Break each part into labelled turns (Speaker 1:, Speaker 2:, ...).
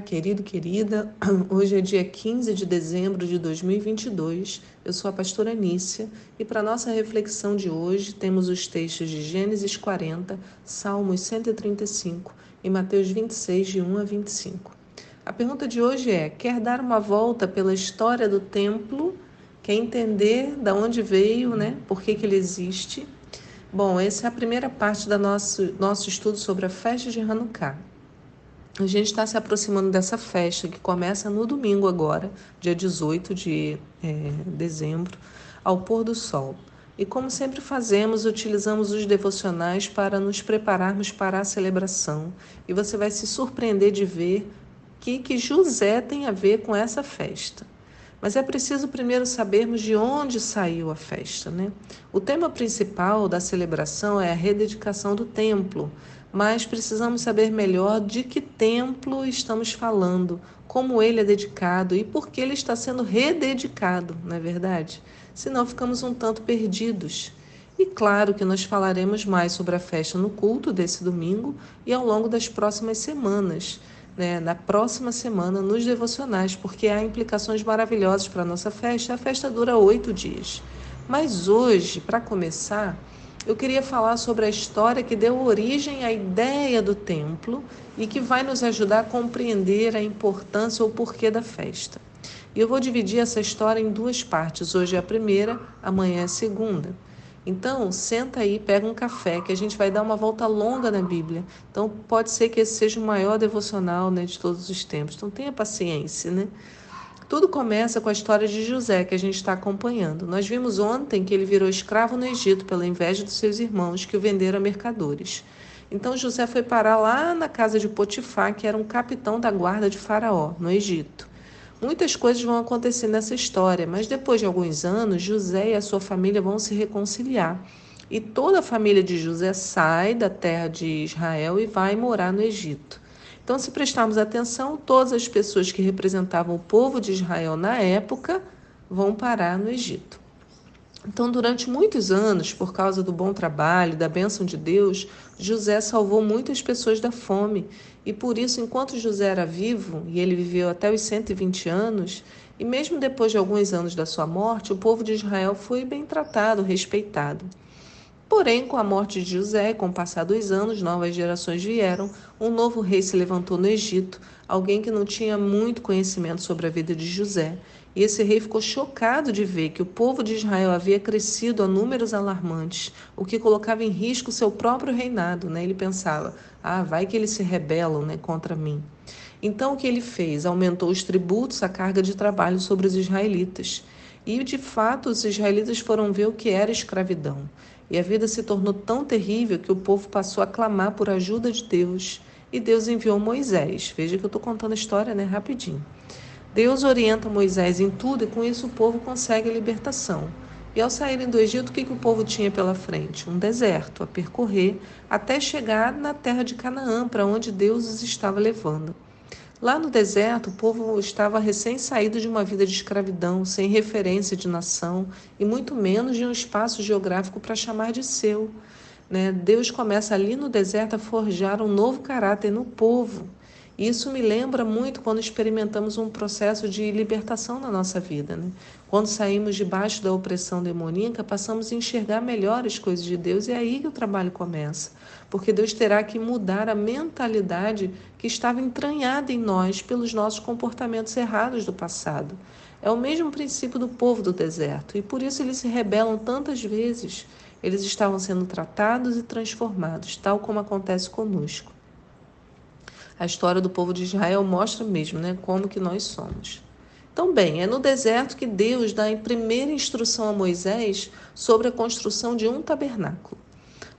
Speaker 1: Querido, querida. Hoje é dia 15 de dezembro de 2022. Eu sou a pastora Nícia e para nossa reflexão de hoje temos os textos de Gênesis 40, Salmos 135 e Mateus 26, de 1 a 25. A pergunta de hoje é: quer dar uma volta pela história do templo? Quer entender de onde veio, né? Por que, que ele existe? Bom, essa é a primeira parte do nosso, nosso estudo sobre a festa de Hanukkah. A gente está se aproximando dessa festa que começa no domingo agora, dia 18 de é, dezembro, ao pôr do sol. E como sempre fazemos, utilizamos os devocionais para nos prepararmos para a celebração. E você vai se surpreender de ver que que José tem a ver com essa festa. Mas é preciso primeiro sabermos de onde saiu a festa, né? O tema principal da celebração é a rededicação do templo, mas precisamos saber melhor de que templo estamos falando, como ele é dedicado e por que ele está sendo rededicado, não é verdade? Senão ficamos um tanto perdidos. E claro que nós falaremos mais sobre a festa no culto desse domingo e ao longo das próximas semanas, né, na próxima semana nos devocionais, porque há implicações maravilhosas para a nossa festa. A festa dura oito dias. Mas hoje, para começar, eu queria falar sobre a história que deu origem à ideia do templo e que vai nos ajudar a compreender a importância ou porquê da festa. E eu vou dividir essa história em duas partes. Hoje é a primeira, amanhã é a segunda. Então, senta aí, pega um café, que a gente vai dar uma volta longa na Bíblia. Então, pode ser que esse seja o maior devocional né, de todos os tempos. Então, tenha paciência, né? Tudo começa com a história de José que a gente está acompanhando. Nós vimos ontem que ele virou escravo no Egito pela inveja dos seus irmãos que o venderam a mercadores. Então José foi parar lá na casa de Potifar, que era um capitão da guarda de Faraó, no Egito. Muitas coisas vão acontecer nessa história, mas depois de alguns anos, José e a sua família vão se reconciliar. E toda a família de José sai da terra de Israel e vai morar no Egito. Então, se prestarmos atenção, todas as pessoas que representavam o povo de Israel na época vão parar no Egito. Então, durante muitos anos, por causa do bom trabalho, da bênção de Deus, José salvou muitas pessoas da fome. E por isso, enquanto José era vivo, e ele viveu até os 120 anos, e mesmo depois de alguns anos da sua morte, o povo de Israel foi bem tratado, respeitado. Porém, com a morte de José e com o passar dos anos, novas gerações vieram, um novo rei se levantou no Egito, alguém que não tinha muito conhecimento sobre a vida de José. E esse rei ficou chocado de ver que o povo de Israel havia crescido a números alarmantes, o que colocava em risco seu próprio reinado. Né? Ele pensava: ah, vai que eles se rebelam né, contra mim. Então, o que ele fez? Aumentou os tributos, a carga de trabalho sobre os israelitas. E, de fato, os israelitas foram ver o que era escravidão. E a vida se tornou tão terrível que o povo passou a clamar por ajuda de Deus. E Deus enviou Moisés. Veja que eu estou contando a história né, rapidinho. Deus orienta Moisés em tudo e com isso o povo consegue a libertação. E ao saírem do Egito, o que, que o povo tinha pela frente? Um deserto a percorrer até chegar na terra de Canaã, para onde Deus os estava levando. Lá no deserto, o povo estava recém-saído de uma vida de escravidão, sem referência de nação e muito menos de um espaço geográfico para chamar de seu. Né? Deus começa ali no deserto a forjar um novo caráter no povo. Isso me lembra muito quando experimentamos um processo de libertação na nossa vida. Né? Quando saímos debaixo da opressão demoníaca, passamos a enxergar melhor as coisas de Deus e é aí que o trabalho começa. Porque Deus terá que mudar a mentalidade que estava entranhada em nós pelos nossos comportamentos errados do passado. É o mesmo princípio do povo do deserto e por isso eles se rebelam tantas vezes. Eles estavam sendo tratados e transformados, tal como acontece conosco. A história do povo de Israel mostra mesmo né, como que nós somos. Então, bem, é no deserto que Deus dá a primeira instrução a Moisés sobre a construção de um tabernáculo.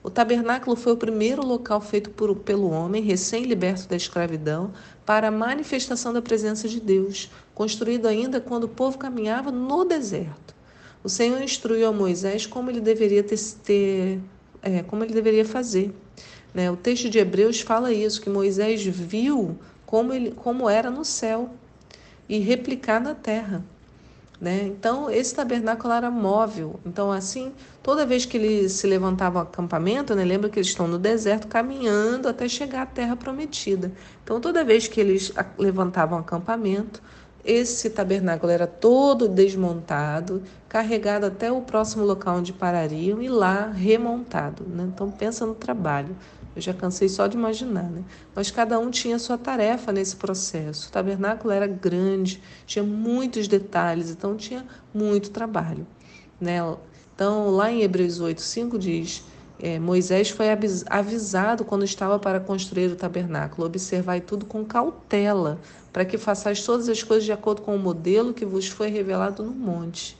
Speaker 1: O tabernáculo foi o primeiro local feito por, pelo homem, recém-liberto da escravidão, para a manifestação da presença de Deus, construído ainda quando o povo caminhava no deserto. O Senhor instruiu a Moisés como ele deveria ter, ter é, como ele deveria fazer. Né? O texto de Hebreus fala isso, que Moisés viu como, ele, como era no céu e replicar na terra. Né? Então, esse tabernáculo era móvel. Então, assim, toda vez que eles se levantavam acampamento, né? lembra que eles estão no deserto caminhando até chegar à terra prometida. Então, toda vez que eles levantavam acampamento, esse tabernáculo era todo desmontado, carregado até o próximo local onde parariam e lá remontado. Né? Então, pensa no trabalho. Eu já cansei só de imaginar, né? Mas cada um tinha sua tarefa nesse processo. O tabernáculo era grande, tinha muitos detalhes, então tinha muito trabalho, né? Então, lá em Hebreus 8, 5 diz: é, Moisés foi avisado quando estava para construir o tabernáculo: observai tudo com cautela, para que façais todas as coisas de acordo com o modelo que vos foi revelado no monte.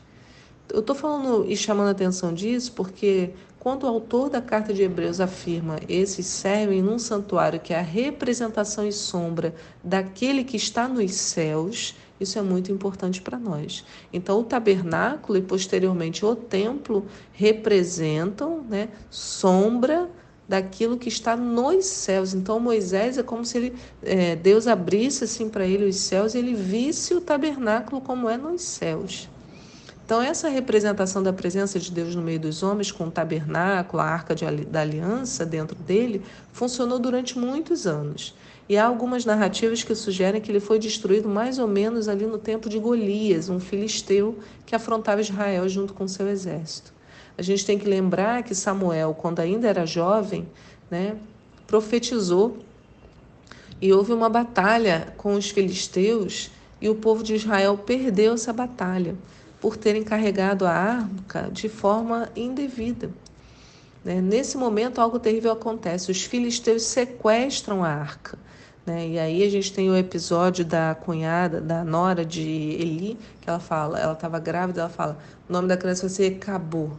Speaker 1: Eu estou falando e chamando a atenção disso porque quando o autor da carta de Hebreus afirma esses servem num santuário que é a representação e sombra daquele que está nos céus, isso é muito importante para nós. Então, o tabernáculo e posteriormente o templo representam né, sombra daquilo que está nos céus. Então, Moisés é como se ele, é, Deus abrisse assim para ele os céus e ele visse o tabernáculo como é nos céus. Então, essa representação da presença de Deus no meio dos homens, com o tabernáculo, a arca de, da aliança dentro dele, funcionou durante muitos anos. E há algumas narrativas que sugerem que ele foi destruído mais ou menos ali no tempo de Golias, um filisteu que afrontava Israel junto com seu exército. A gente tem que lembrar que Samuel, quando ainda era jovem, né, profetizou e houve uma batalha com os filisteus e o povo de Israel perdeu essa batalha por terem carregado a arca de forma indevida. Né? Nesse momento, algo terrível acontece: os filisteus sequestram a arca. Né? E aí a gente tem o episódio da cunhada, da nora de Eli, que ela fala, ela estava grávida, ela fala, o nome da criança vai ser Acabou.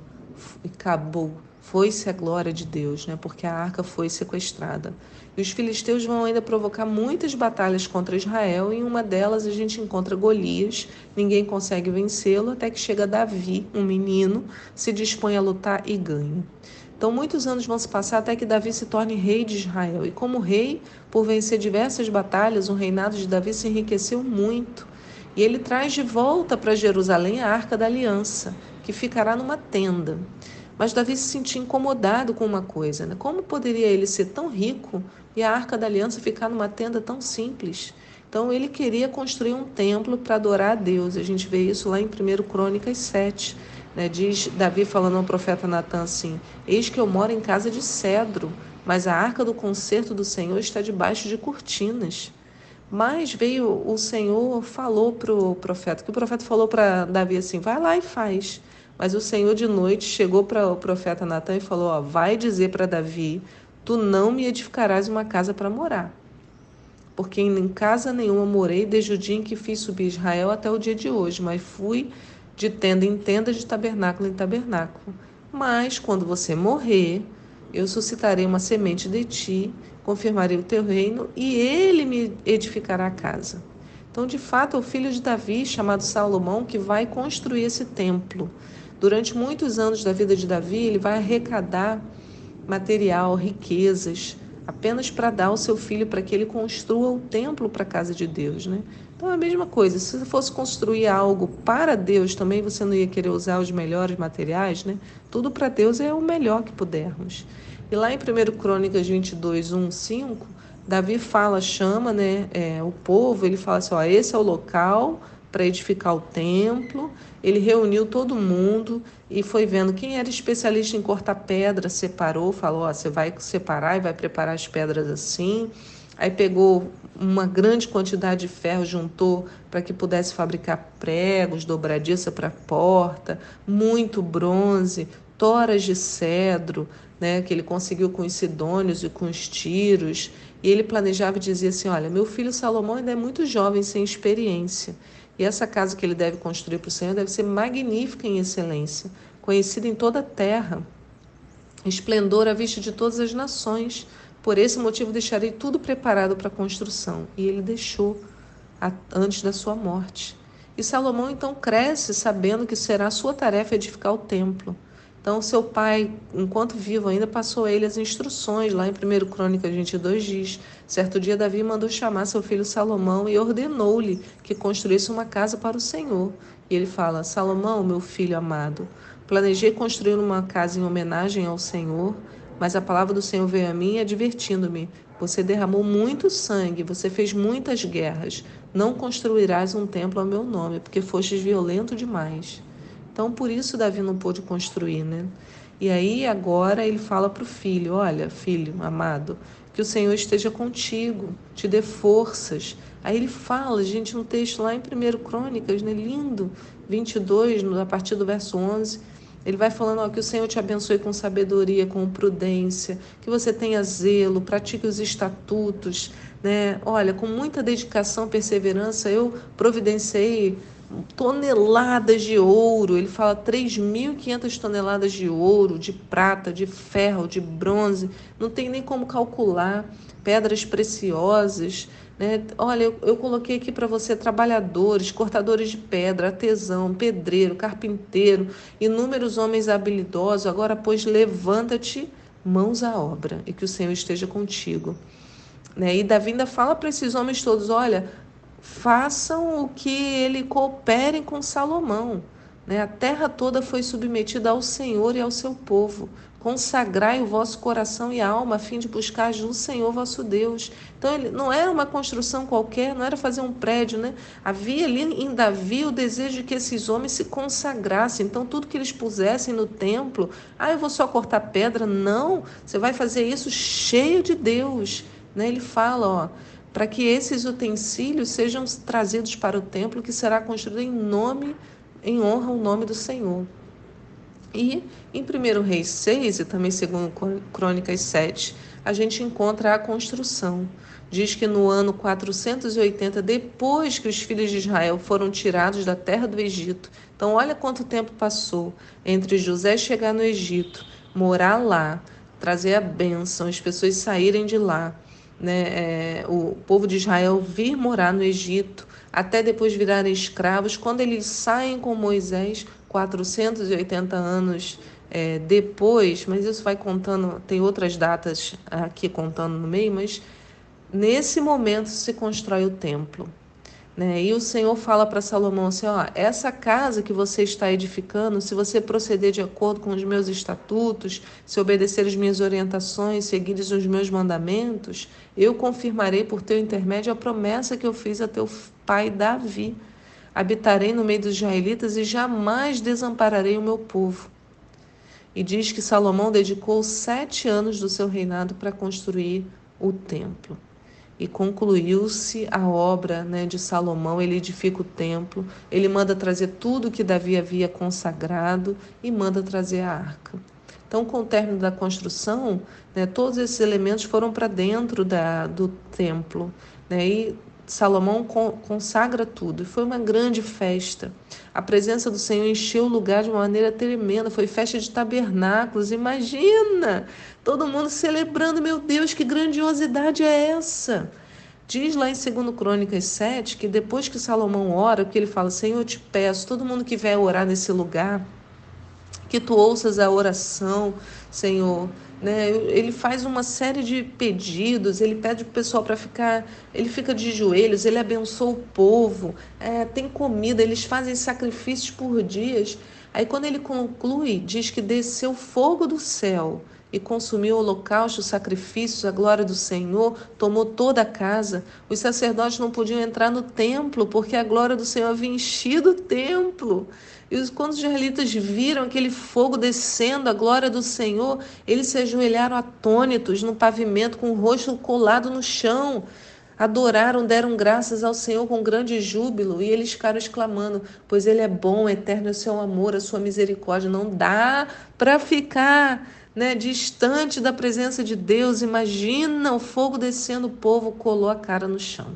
Speaker 1: Acabou. Foi-se a glória de Deus, né? porque a arca foi sequestrada. E os filisteus vão ainda provocar muitas batalhas contra Israel, e em uma delas a gente encontra Golias, ninguém consegue vencê-lo, até que chega Davi, um menino, se dispõe a lutar e ganha. Então, muitos anos vão se passar até que Davi se torne rei de Israel. E como rei, por vencer diversas batalhas, o reinado de Davi se enriqueceu muito. E ele traz de volta para Jerusalém a arca da aliança, que ficará numa tenda. Mas Davi se sentia incomodado com uma coisa, né? Como poderia ele ser tão rico e a arca da aliança ficar numa tenda tão simples? Então ele queria construir um templo para adorar a Deus. A gente vê isso lá em 1 Crônicas 7. Né? Diz Davi falando ao profeta Natan assim: Eis que eu moro em casa de cedro, mas a arca do concerto do Senhor está debaixo de cortinas. Mas veio o Senhor, falou para o profeta, que o profeta falou para Davi assim: vai lá e faz. Mas o Senhor de noite chegou para o profeta Natan e falou: ó, Vai dizer para Davi: Tu não me edificarás uma casa para morar. Porque em casa nenhuma morei desde o dia em que fiz subir Israel até o dia de hoje, mas fui de tenda em tenda, de tabernáculo em tabernáculo. Mas quando você morrer, eu suscitarei uma semente de ti, confirmarei o teu reino e ele me edificará a casa. Então, de fato, é o filho de Davi, chamado Salomão, que vai construir esse templo. Durante muitos anos da vida de Davi, ele vai arrecadar material, riquezas, apenas para dar ao seu filho para que ele construa o templo para a casa de Deus, né? Então é a mesma coisa, se você fosse construir algo para Deus, também você não ia querer usar os melhores materiais, né? Tudo para Deus é o melhor que pudermos. E lá em 1 Crônicas 22, 1, 5, Davi fala, chama né, é, o povo, ele fala assim: ó, esse é o local para edificar o templo. Ele reuniu todo mundo e foi vendo quem era especialista em cortar pedra, separou, falou: ó, você vai separar e vai preparar as pedras assim. Aí pegou uma grande quantidade de ferro, juntou para que pudesse fabricar pregos, dobradiça para porta, muito bronze, toras de cedro, né, que ele conseguiu com os sidônios e com os tiros. E ele planejava e dizia assim: Olha, meu filho Salomão ainda é muito jovem, sem experiência. E essa casa que ele deve construir para o Senhor deve ser magnífica em excelência, conhecida em toda a terra, esplendor à vista de todas as nações. Por esse motivo deixarei tudo preparado para a construção. E ele deixou antes da sua morte. E Salomão então cresce sabendo que será sua tarefa edificar o templo. Então, seu pai, enquanto vivo ainda, passou a ele as instruções. Lá em 1 Crônica 22 diz: Certo dia, Davi mandou chamar seu filho Salomão e ordenou-lhe que construísse uma casa para o Senhor. E ele fala: Salomão, meu filho amado, planejei construir uma casa em homenagem ao Senhor, mas a palavra do Senhor veio a mim advertindo-me: Você derramou muito sangue, você fez muitas guerras. Não construirás um templo ao meu nome, porque fostes violento demais. Então, por isso Davi não pôde construir, né? E aí agora ele fala para o filho: Olha, filho amado, que o Senhor esteja contigo, te dê forças. Aí ele fala, gente, no texto lá em 1 Crônicas, né, lindo, 22, a partir do verso 11, ele vai falando ó, que o Senhor te abençoe com sabedoria, com prudência, que você tenha zelo, pratique os estatutos, né? Olha, com muita dedicação, perseverança, eu providenciei toneladas de ouro, ele fala 3.500 toneladas de ouro, de prata, de ferro, de bronze, não tem nem como calcular, pedras preciosas. Né? Olha, eu, eu coloquei aqui para você trabalhadores, cortadores de pedra, artesão, pedreiro, carpinteiro, inúmeros homens habilidosos. Agora, pois, levanta-te, mãos à obra, e que o Senhor esteja contigo. Né? E Davi ainda fala para esses homens todos: olha, façam o que ele cooperem com Salomão. Né? A terra toda foi submetida ao Senhor e ao seu povo. Consagrai o vosso coração e alma a fim de buscar o Senhor vosso Deus. Então, ele não era uma construção qualquer, não era fazer um prédio, né? Havia ali em Davi o desejo de que esses homens se consagrassem. Então, tudo que eles pusessem no templo, ah, eu vou só cortar pedra. Não, você vai fazer isso cheio de Deus. Né? Ele fala, ó para que esses utensílios sejam trazidos para o templo que será construído em nome, em honra ao nome do Senhor. E em 1 Reis 6 e também segundo Crônicas 7, a gente encontra a construção. Diz que no ano 480, depois que os filhos de Israel foram tirados da terra do Egito, então olha quanto tempo passou entre José chegar no Egito, morar lá, trazer a bênção, as pessoas saírem de lá, né, é, o povo de Israel vir morar no Egito, até depois virarem escravos, quando eles saem com Moisés, 480 anos é, depois, mas isso vai contando, tem outras datas aqui contando no meio, mas nesse momento se constrói o templo. Né? E o Senhor fala para Salomão assim: ó, essa casa que você está edificando, se você proceder de acordo com os meus estatutos, se obedecer as minhas orientações, seguir os meus mandamentos, eu confirmarei por teu intermédio a promessa que eu fiz a teu pai Davi. Habitarei no meio dos israelitas e jamais desampararei o meu povo. E diz que Salomão dedicou sete anos do seu reinado para construir o templo e concluiu-se a obra né, de Salomão. Ele edifica o templo, ele manda trazer tudo que Davi havia consagrado e manda trazer a arca. Então, com o término da construção, né, todos esses elementos foram para dentro da, do templo. Né, e Salomão consagra tudo. E foi uma grande festa. A presença do Senhor encheu o lugar de uma maneira tremenda. Foi festa de tabernáculos. Imagina! Todo mundo celebrando. Meu Deus, que grandiosidade é essa? Diz lá em 2 Crônicas 7 que depois que Salomão ora, que ele fala: Senhor, eu te peço, todo mundo que vier orar nesse lugar, que tu ouças a oração, Senhor. Né? Ele faz uma série de pedidos, ele pede para o pessoal para ficar, ele fica de joelhos, ele abençoa o povo, é, tem comida, eles fazem sacrifícios por dias. Aí quando ele conclui, diz que desceu fogo do céu e consumiu o holocausto, os sacrifícios, a glória do Senhor, tomou toda a casa. Os sacerdotes não podiam entrar no templo porque a glória do Senhor havia enchido o templo. E quando os israelitas viram aquele fogo descendo, a glória do Senhor, eles se ajoelharam atônitos no pavimento, com o rosto colado no chão. Adoraram, deram graças ao Senhor com grande júbilo e eles ficaram exclamando: Pois Ele é bom, eterno é o seu amor, a sua misericórdia. Não dá para ficar né, distante da presença de Deus. Imagina o fogo descendo, o povo colou a cara no chão.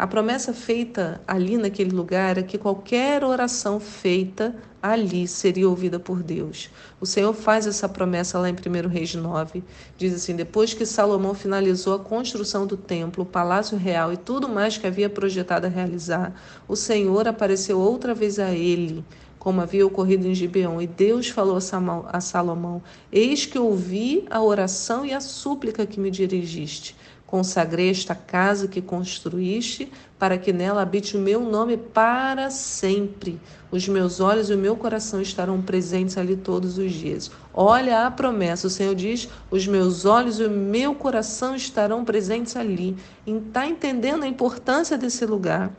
Speaker 1: A promessa feita ali naquele lugar é que qualquer oração feita ali seria ouvida por Deus. O Senhor faz essa promessa lá em 1 Reis 9. Diz assim: Depois que Salomão finalizou a construção do templo, o palácio real e tudo mais que havia projetado a realizar, o Senhor apareceu outra vez a ele como havia ocorrido em Gibeão. E Deus falou a Salomão: Eis que ouvi a oração e a súplica que me dirigiste. Consagrei esta casa que construíste, para que nela habite o meu nome para sempre. Os meus olhos e o meu coração estarão presentes ali todos os dias. Olha a promessa, o Senhor diz: os meus olhos e o meu coração estarão presentes ali. Está entendendo a importância desse lugar?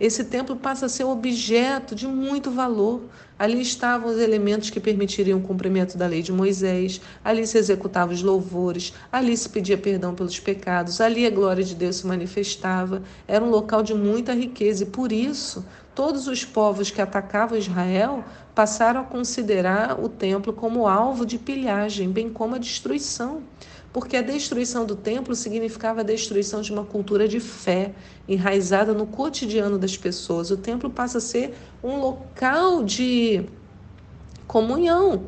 Speaker 1: Esse templo passa a ser objeto de muito valor. Ali estavam os elementos que permitiriam o cumprimento da lei de Moisés, ali se executavam os louvores, ali se pedia perdão pelos pecados, ali a glória de Deus se manifestava. Era um local de muita riqueza e por isso todos os povos que atacavam Israel passaram a considerar o templo como alvo de pilhagem, bem como a destruição porque a destruição do templo significava a destruição de uma cultura de fé enraizada no cotidiano das pessoas. O templo passa a ser um local de comunhão.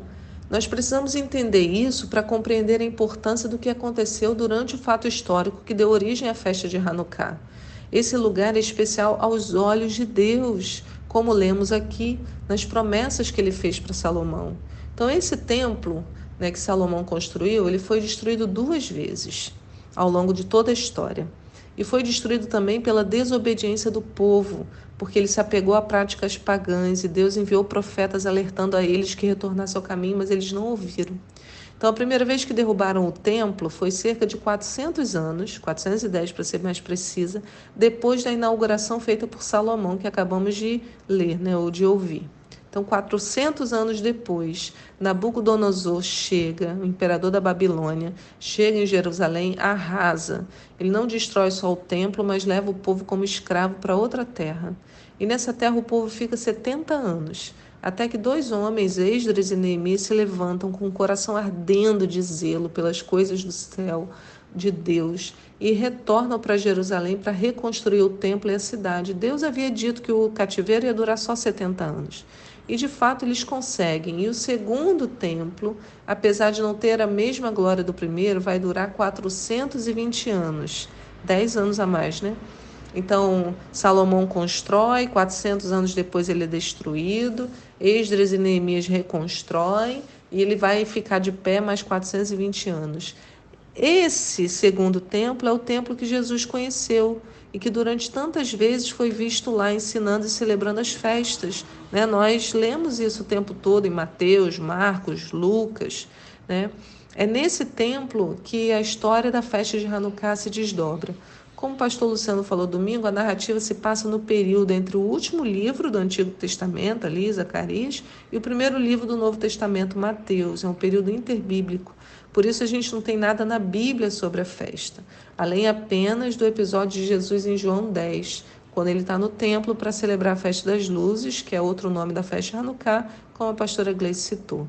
Speaker 1: Nós precisamos entender isso para compreender a importância do que aconteceu durante o fato histórico que deu origem à festa de Hanukkah. Esse lugar é especial aos olhos de Deus, como lemos aqui nas promessas que ele fez para Salomão. Então, esse templo né, que Salomão construiu, ele foi destruído duas vezes ao longo de toda a história. E foi destruído também pela desobediência do povo, porque ele se apegou a práticas pagãs e Deus enviou profetas alertando a eles que retornassem ao caminho, mas eles não ouviram. Então, a primeira vez que derrubaram o templo foi cerca de 400 anos, 410 para ser mais precisa, depois da inauguração feita por Salomão, que acabamos de ler, né, ou de ouvir. Então, 400 anos depois, Nabucodonosor chega, o imperador da Babilônia, chega em Jerusalém, arrasa. Ele não destrói só o templo, mas leva o povo como escravo para outra terra. E nessa terra o povo fica 70 anos, até que dois homens, Esdras e Neemias, se levantam com o coração ardendo de zelo pelas coisas do céu de Deus e retornam para Jerusalém para reconstruir o templo e a cidade. Deus havia dito que o cativeiro ia durar só 70 anos. E de fato eles conseguem. E o segundo templo, apesar de não ter a mesma glória do primeiro, vai durar 420 anos 10 anos a mais, né? Então, Salomão constrói, 400 anos depois ele é destruído, Esdras e Neemias reconstroem e ele vai ficar de pé mais 420 anos. Esse segundo templo é o templo que Jesus conheceu e que durante tantas vezes foi visto lá ensinando e celebrando as festas. Né? Nós lemos isso o tempo todo em Mateus, Marcos, Lucas. Né? É nesse templo que a história da festa de Hanukkah se desdobra. Como o pastor Luciano falou domingo, a narrativa se passa no período entre o último livro do Antigo Testamento, ali, Zacarias, e o primeiro livro do Novo Testamento, Mateus. É um período interbíblico. Por isso a gente não tem nada na Bíblia sobre a festa, além apenas do episódio de Jesus em João 10, quando ele está no templo para celebrar a festa das luzes, que é outro nome da festa Hanukkah, como a pastora Gleice citou.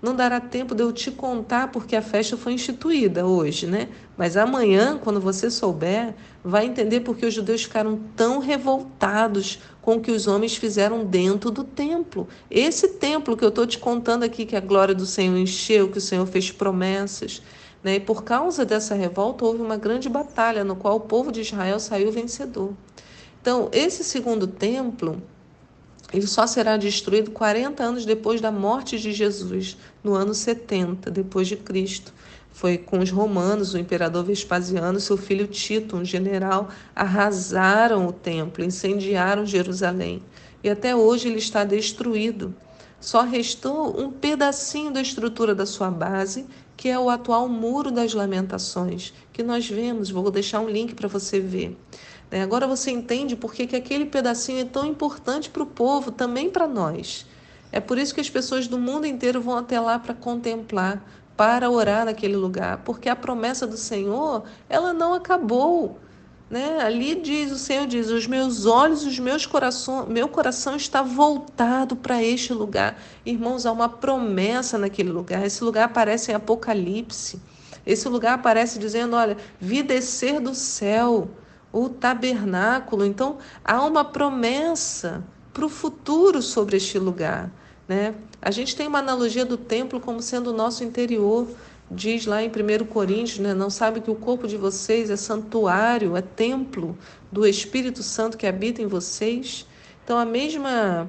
Speaker 1: Não dará tempo de eu te contar porque a festa foi instituída hoje, né? Mas amanhã, quando você souber, vai entender porque os judeus ficaram tão revoltados com o que os homens fizeram dentro do templo. Esse templo que eu estou te contando aqui, que a glória do Senhor encheu, que o Senhor fez promessas. Né? E por causa dessa revolta, houve uma grande batalha no qual o povo de Israel saiu vencedor. Então, esse segundo templo ele só será destruído 40 anos depois da morte de Jesus, no ano 70 depois de Cristo. Foi com os romanos, o imperador Vespasiano seu filho Tito, um general, arrasaram o templo, incendiaram Jerusalém. E até hoje ele está destruído. Só restou um pedacinho da estrutura da sua base, que é o atual Muro das Lamentações, que nós vemos. Vou deixar um link para você ver. Né? Agora você entende por que, que aquele pedacinho é tão importante para o povo, também para nós. É por isso que as pessoas do mundo inteiro vão até lá para contemplar, para orar naquele lugar, porque a promessa do Senhor, ela não acabou. Né? Ali diz, o Senhor diz, os meus olhos, os meus coração, meu coração está voltado para este lugar. Irmãos, há uma promessa naquele lugar. Esse lugar aparece em Apocalipse. Esse lugar aparece dizendo, olha, vi descer do céu o tabernáculo. Então, há uma promessa para o futuro sobre este lugar. Né? A gente tem uma analogia do templo como sendo o nosso interior. Diz lá em 1 Coríntios, né? não sabe que o corpo de vocês é santuário, é templo do Espírito Santo que habita em vocês. Então, a mesma,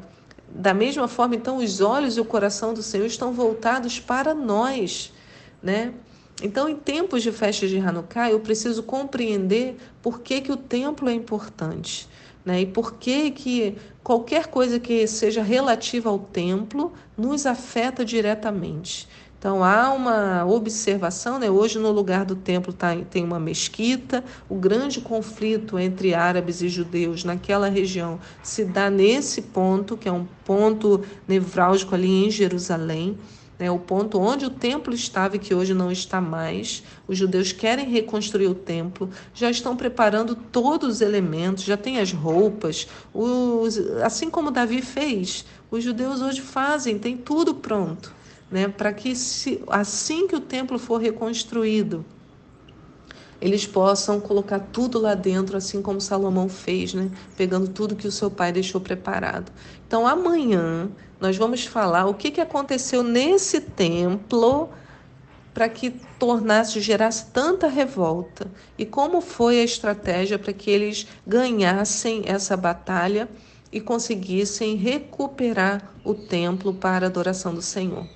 Speaker 1: da mesma forma, então, os olhos e o coração do Senhor estão voltados para nós. Né? Então, em tempos de festa de Hanukkah, eu preciso compreender por que, que o templo é importante. Né? E por que, que qualquer coisa que seja relativa ao templo nos afeta diretamente. Então há uma observação, né? hoje no lugar do templo tá, tem uma mesquita, o grande conflito entre árabes e judeus naquela região se dá nesse ponto, que é um ponto nevrálgico ali em Jerusalém. Né, o ponto onde o templo estava e que hoje não está mais. Os judeus querem reconstruir o templo, já estão preparando todos os elementos, já tem as roupas, os, assim como Davi fez. Os judeus hoje fazem, tem tudo pronto né, para que se, assim que o templo for reconstruído, eles possam colocar tudo lá dentro, assim como Salomão fez, né? Pegando tudo que o seu pai deixou preparado. Então, amanhã nós vamos falar o que, que aconteceu nesse templo para que tornasse, gerasse tanta revolta e como foi a estratégia para que eles ganhassem essa batalha e conseguissem recuperar o templo para a adoração do Senhor.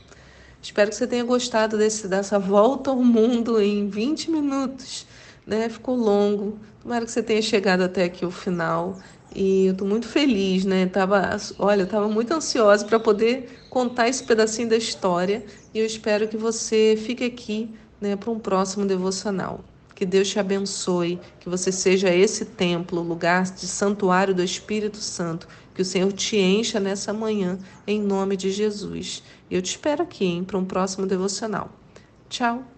Speaker 1: Espero que você tenha gostado desse, dessa volta ao mundo em 20 minutos. Né? Ficou longo. Tomara que você tenha chegado até aqui o final. E eu estou muito feliz, né? Tava, olha, eu estava muito ansiosa para poder contar esse pedacinho da história. E eu espero que você fique aqui né, para um próximo devocional. Que Deus te abençoe, que você seja esse templo, lugar de santuário do Espírito Santo, que o Senhor te encha nessa manhã, em nome de Jesus. Eu te espero aqui para um próximo devocional. Tchau!